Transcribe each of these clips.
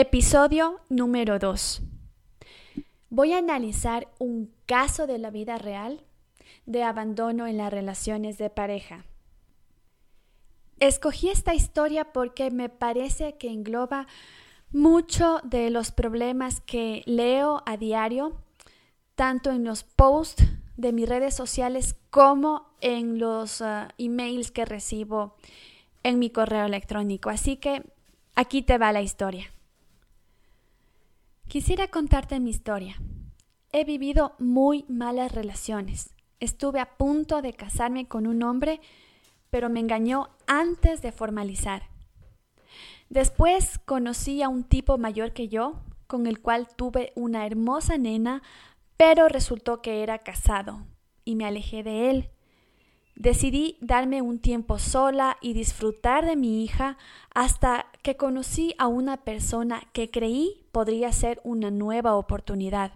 Episodio número 2. Voy a analizar un caso de la vida real de abandono en las relaciones de pareja. Escogí esta historia porque me parece que engloba mucho de los problemas que leo a diario, tanto en los posts de mis redes sociales como en los uh, emails que recibo en mi correo electrónico. Así que aquí te va la historia. Quisiera contarte mi historia. He vivido muy malas relaciones. Estuve a punto de casarme con un hombre, pero me engañó antes de formalizar. Después conocí a un tipo mayor que yo, con el cual tuve una hermosa nena, pero resultó que era casado, y me alejé de él. Decidí darme un tiempo sola y disfrutar de mi hija hasta que conocí a una persona que creí podría ser una nueva oportunidad.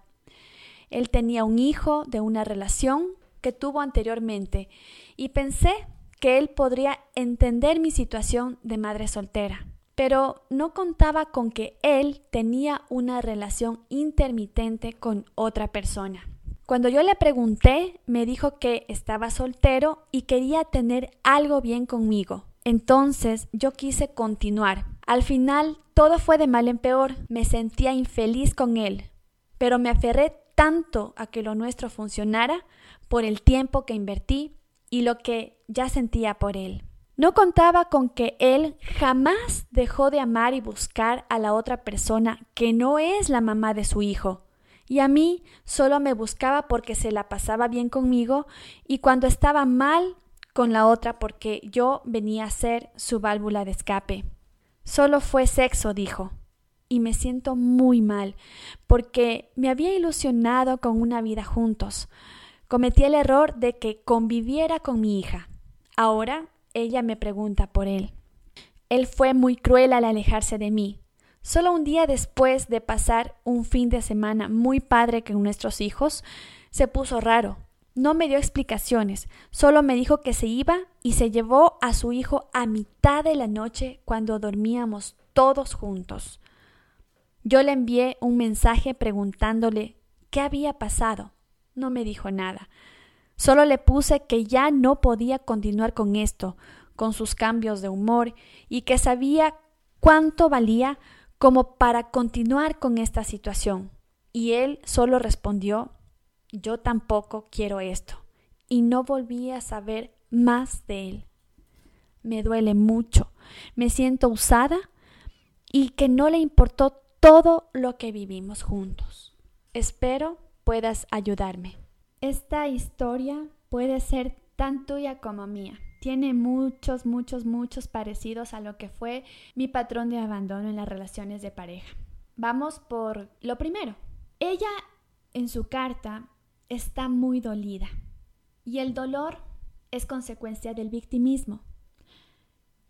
Él tenía un hijo de una relación que tuvo anteriormente y pensé que él podría entender mi situación de madre soltera. Pero no contaba con que él tenía una relación intermitente con otra persona. Cuando yo le pregunté, me dijo que estaba soltero y quería tener algo bien conmigo. Entonces yo quise continuar. Al final todo fue de mal en peor. Me sentía infeliz con él, pero me aferré tanto a que lo nuestro funcionara por el tiempo que invertí y lo que ya sentía por él. No contaba con que él jamás dejó de amar y buscar a la otra persona que no es la mamá de su hijo y a mí solo me buscaba porque se la pasaba bien conmigo y cuando estaba mal con la otra porque yo venía a ser su válvula de escape. Solo fue sexo, dijo, y me siento muy mal porque me había ilusionado con una vida juntos. Cometí el error de que conviviera con mi hija. Ahora ella me pregunta por él. Él fue muy cruel al alejarse de mí. Solo un día después de pasar un fin de semana muy padre con nuestros hijos, se puso raro. No me dio explicaciones, solo me dijo que se iba y se llevó a su hijo a mitad de la noche cuando dormíamos todos juntos. Yo le envié un mensaje preguntándole qué había pasado. No me dijo nada. Solo le puse que ya no podía continuar con esto, con sus cambios de humor, y que sabía cuánto valía como para continuar con esta situación. Y él solo respondió, yo tampoco quiero esto. Y no volví a saber más de él. Me duele mucho, me siento usada y que no le importó todo lo que vivimos juntos. Espero puedas ayudarme. Esta historia puede ser tan tuya como mía tiene muchos, muchos, muchos parecidos a lo que fue mi patrón de abandono en las relaciones de pareja. Vamos por lo primero. Ella en su carta está muy dolida y el dolor es consecuencia del victimismo.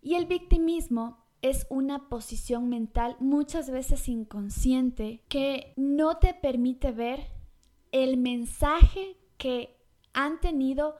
Y el victimismo es una posición mental muchas veces inconsciente que no te permite ver el mensaje que han tenido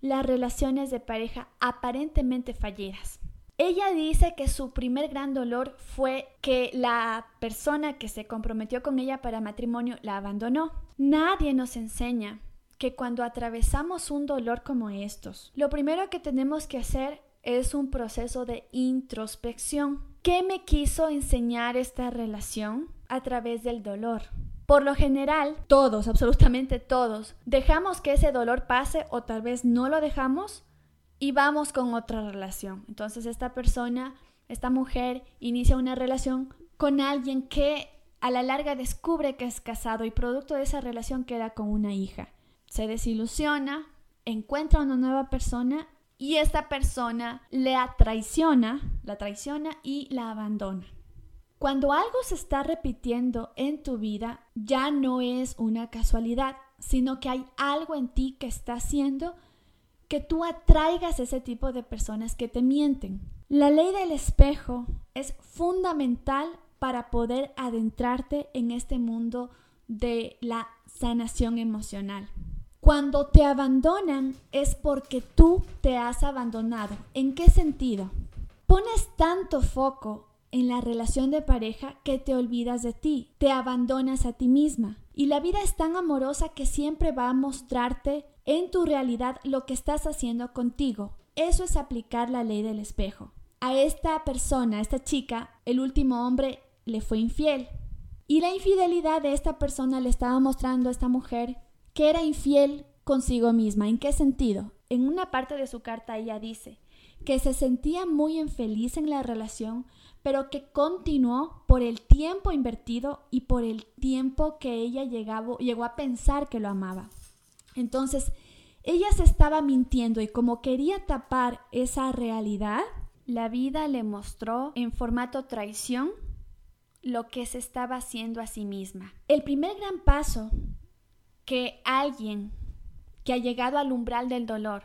las relaciones de pareja aparentemente fallidas. Ella dice que su primer gran dolor fue que la persona que se comprometió con ella para matrimonio la abandonó. Nadie nos enseña que cuando atravesamos un dolor como estos, lo primero que tenemos que hacer es un proceso de introspección. ¿Qué me quiso enseñar esta relación a través del dolor? Por lo general, todos, absolutamente todos, dejamos que ese dolor pase o tal vez no lo dejamos y vamos con otra relación. Entonces esta persona, esta mujer, inicia una relación con alguien que a la larga descubre que es casado y producto de esa relación queda con una hija. Se desilusiona, encuentra una nueva persona y esta persona le traiciona, la traiciona y la abandona. Cuando algo se está repitiendo en tu vida, ya no es una casualidad, sino que hay algo en ti que está haciendo que tú atraigas ese tipo de personas que te mienten. La ley del espejo es fundamental para poder adentrarte en este mundo de la sanación emocional. Cuando te abandonan es porque tú te has abandonado. ¿En qué sentido? Pones tanto foco en la relación de pareja que te olvidas de ti, te abandonas a ti misma. Y la vida es tan amorosa que siempre va a mostrarte en tu realidad lo que estás haciendo contigo. Eso es aplicar la ley del espejo. A esta persona, a esta chica, el último hombre le fue infiel. Y la infidelidad de esta persona le estaba mostrando a esta mujer que era infiel consigo misma. ¿En qué sentido? En una parte de su carta ella dice que se sentía muy infeliz en la relación, pero que continuó por el tiempo invertido y por el tiempo que ella llegó a pensar que lo amaba. Entonces, ella se estaba mintiendo y como quería tapar esa realidad, la vida le mostró en formato traición lo que se estaba haciendo a sí misma. El primer gran paso que alguien que ha llegado al umbral del dolor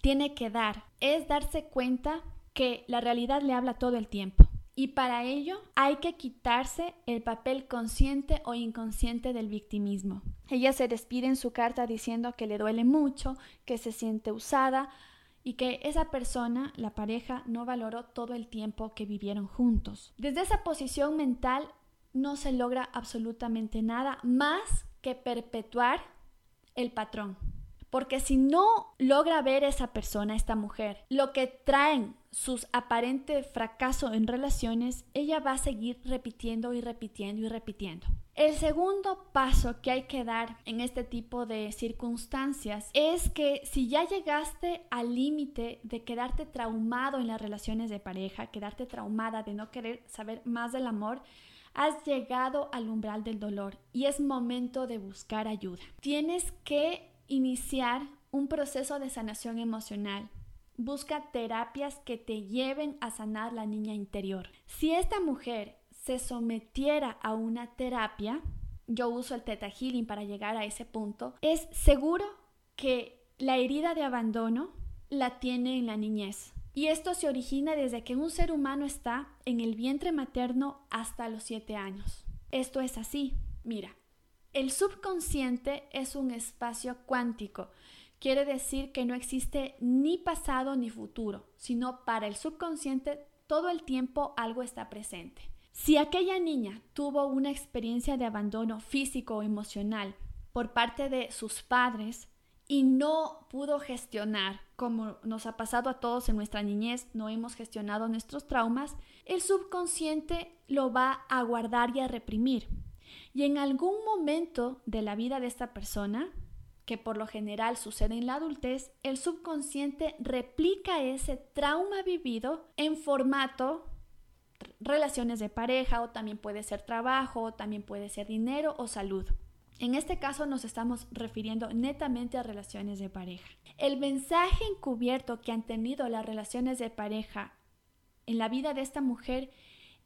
tiene que dar es darse cuenta que la realidad le habla todo el tiempo. Y para ello hay que quitarse el papel consciente o inconsciente del victimismo. Ella se despide en su carta diciendo que le duele mucho, que se siente usada y que esa persona, la pareja, no valoró todo el tiempo que vivieron juntos. Desde esa posición mental no se logra absolutamente nada más que perpetuar el patrón. Porque si no logra ver esa persona, esta mujer, lo que traen sus aparentes fracasos en relaciones, ella va a seguir repitiendo y repitiendo y repitiendo. El segundo paso que hay que dar en este tipo de circunstancias es que si ya llegaste al límite de quedarte traumado en las relaciones de pareja, quedarte traumada de no querer saber más del amor, has llegado al umbral del dolor y es momento de buscar ayuda. Tienes que iniciar un proceso de sanación emocional. Busca terapias que te lleven a sanar la niña interior. Si esta mujer se sometiera a una terapia, yo uso el Theta Healing para llegar a ese punto, es seguro que la herida de abandono la tiene en la niñez. Y esto se origina desde que un ser humano está en el vientre materno hasta los siete años. Esto es así. Mira, el subconsciente es un espacio cuántico. Quiere decir que no existe ni pasado ni futuro, sino para el subconsciente todo el tiempo algo está presente. Si aquella niña tuvo una experiencia de abandono físico o emocional por parte de sus padres y no pudo gestionar, como nos ha pasado a todos en nuestra niñez, no hemos gestionado nuestros traumas, el subconsciente lo va a guardar y a reprimir. Y en algún momento de la vida de esta persona, que por lo general sucede en la adultez, el subconsciente replica ese trauma vivido en formato relaciones de pareja o también puede ser trabajo, o también puede ser dinero o salud. En este caso nos estamos refiriendo netamente a relaciones de pareja. El mensaje encubierto que han tenido las relaciones de pareja en la vida de esta mujer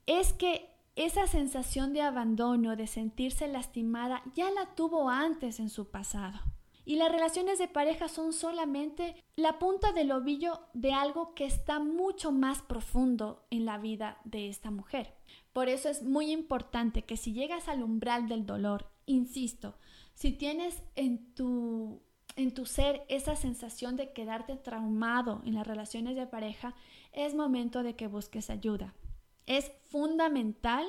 es que esa sensación de abandono, de sentirse lastimada, ya la tuvo antes en su pasado. Y las relaciones de pareja son solamente la punta del ovillo de algo que está mucho más profundo en la vida de esta mujer. Por eso es muy importante que si llegas al umbral del dolor, insisto, si tienes en tu en tu ser esa sensación de quedarte traumado en las relaciones de pareja, es momento de que busques ayuda. Es fundamental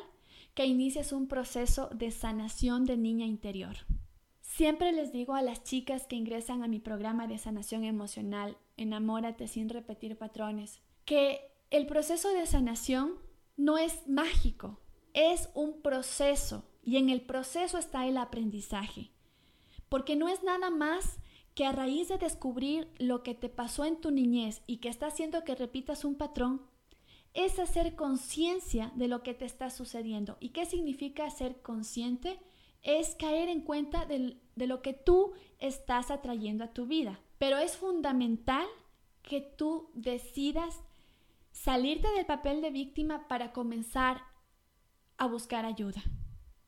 que inicies un proceso de sanación de niña interior. Siempre les digo a las chicas que ingresan a mi programa de sanación emocional, Enamórate sin repetir patrones, que el proceso de sanación no es mágico, es un proceso y en el proceso está el aprendizaje. Porque no es nada más que a raíz de descubrir lo que te pasó en tu niñez y que está haciendo que repitas un patrón, es hacer conciencia de lo que te está sucediendo. ¿Y qué significa ser consciente? Es caer en cuenta de, de lo que tú estás atrayendo a tu vida. Pero es fundamental que tú decidas salirte del papel de víctima para comenzar a buscar ayuda.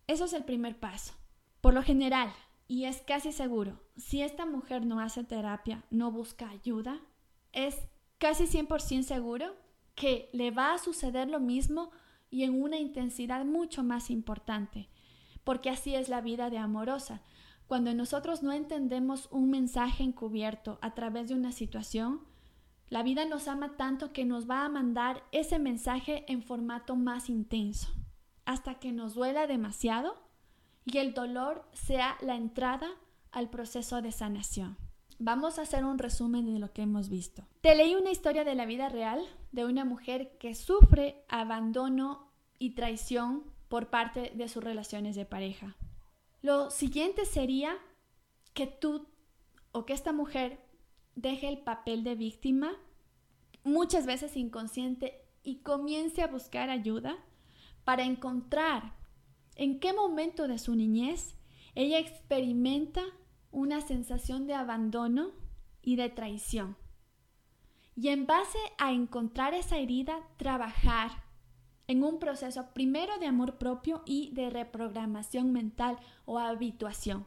Eso es el primer paso. Por lo general, y es casi seguro, si esta mujer no hace terapia, no busca ayuda, es casi 100% seguro que le va a suceder lo mismo y en una intensidad mucho más importante, porque así es la vida de amorosa. Cuando nosotros no entendemos un mensaje encubierto a través de una situación, La vida nos ama tanto que nos va a mandar ese mensaje en formato más intenso, hasta que nos duela demasiado y el dolor sea la entrada al proceso de sanación. Vamos a hacer un resumen de lo que hemos visto. Te leí una historia de la vida real de una mujer que sufre abandono y traición por parte de sus relaciones de pareja. Lo siguiente sería que tú o que esta mujer deje el papel de víctima, muchas veces inconsciente, y comience a buscar ayuda para encontrar en qué momento de su niñez ella experimenta una sensación de abandono y de traición. Y en base a encontrar esa herida, trabajar en un proceso primero de amor propio y de reprogramación mental o habituación.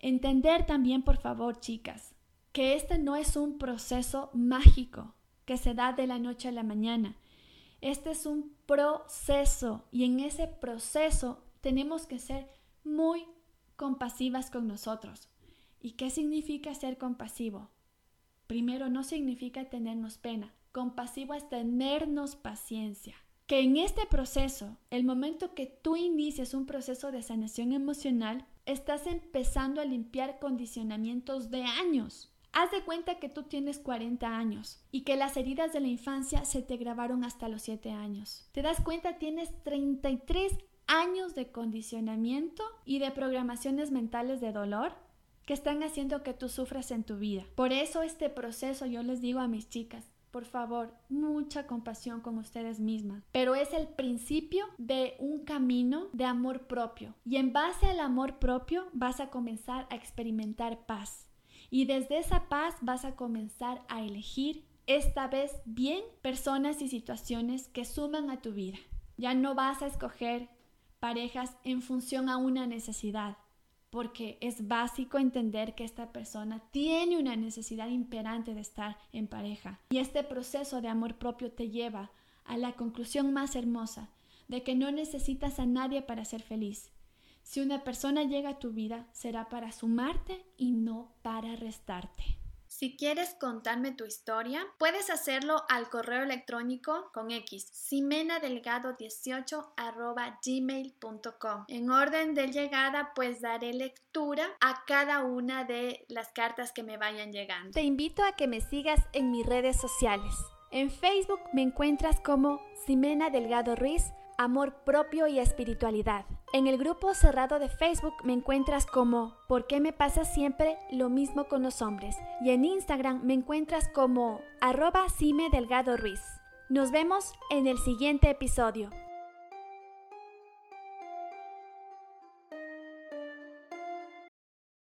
Entender también, por favor, chicas, que este no es un proceso mágico que se da de la noche a la mañana. Este es un proceso y en ese proceso tenemos que ser muy compasivas con nosotros. ¿Y qué significa ser compasivo? Primero, no significa tenernos pena. Compasivo es tenernos paciencia. Que en este proceso, el momento que tú inicias un proceso de sanación emocional, estás empezando a limpiar condicionamientos de años. Haz de cuenta que tú tienes 40 años y que las heridas de la infancia se te grabaron hasta los 7 años. ¿Te das cuenta? Tienes 33 años de condicionamiento y de programaciones mentales de dolor que están haciendo que tú sufras en tu vida. Por eso este proceso yo les digo a mis chicas, por favor, mucha compasión con ustedes mismas. Pero es el principio de un camino de amor propio. Y en base al amor propio vas a comenzar a experimentar paz. Y desde esa paz vas a comenzar a elegir esta vez bien personas y situaciones que suman a tu vida. Ya no vas a escoger parejas en función a una necesidad, porque es básico entender que esta persona tiene una necesidad imperante de estar en pareja. Y este proceso de amor propio te lleva a la conclusión más hermosa de que no necesitas a nadie para ser feliz. Si una persona llega a tu vida, será para sumarte y no para restarte. Si quieres contarme tu historia, puedes hacerlo al correo electrónico con X, simenadelgado18 gmail.com. En orden de llegada, pues daré lectura a cada una de las cartas que me vayan llegando. Te invito a que me sigas en mis redes sociales. En Facebook me encuentras como Simena Delgado Ruiz amor propio y espiritualidad. En el grupo cerrado de Facebook me encuentras como ¿Por qué me pasa siempre lo mismo con los hombres? Y en Instagram me encuentras como arroba Cime Delgado Ruiz. Nos vemos en el siguiente episodio.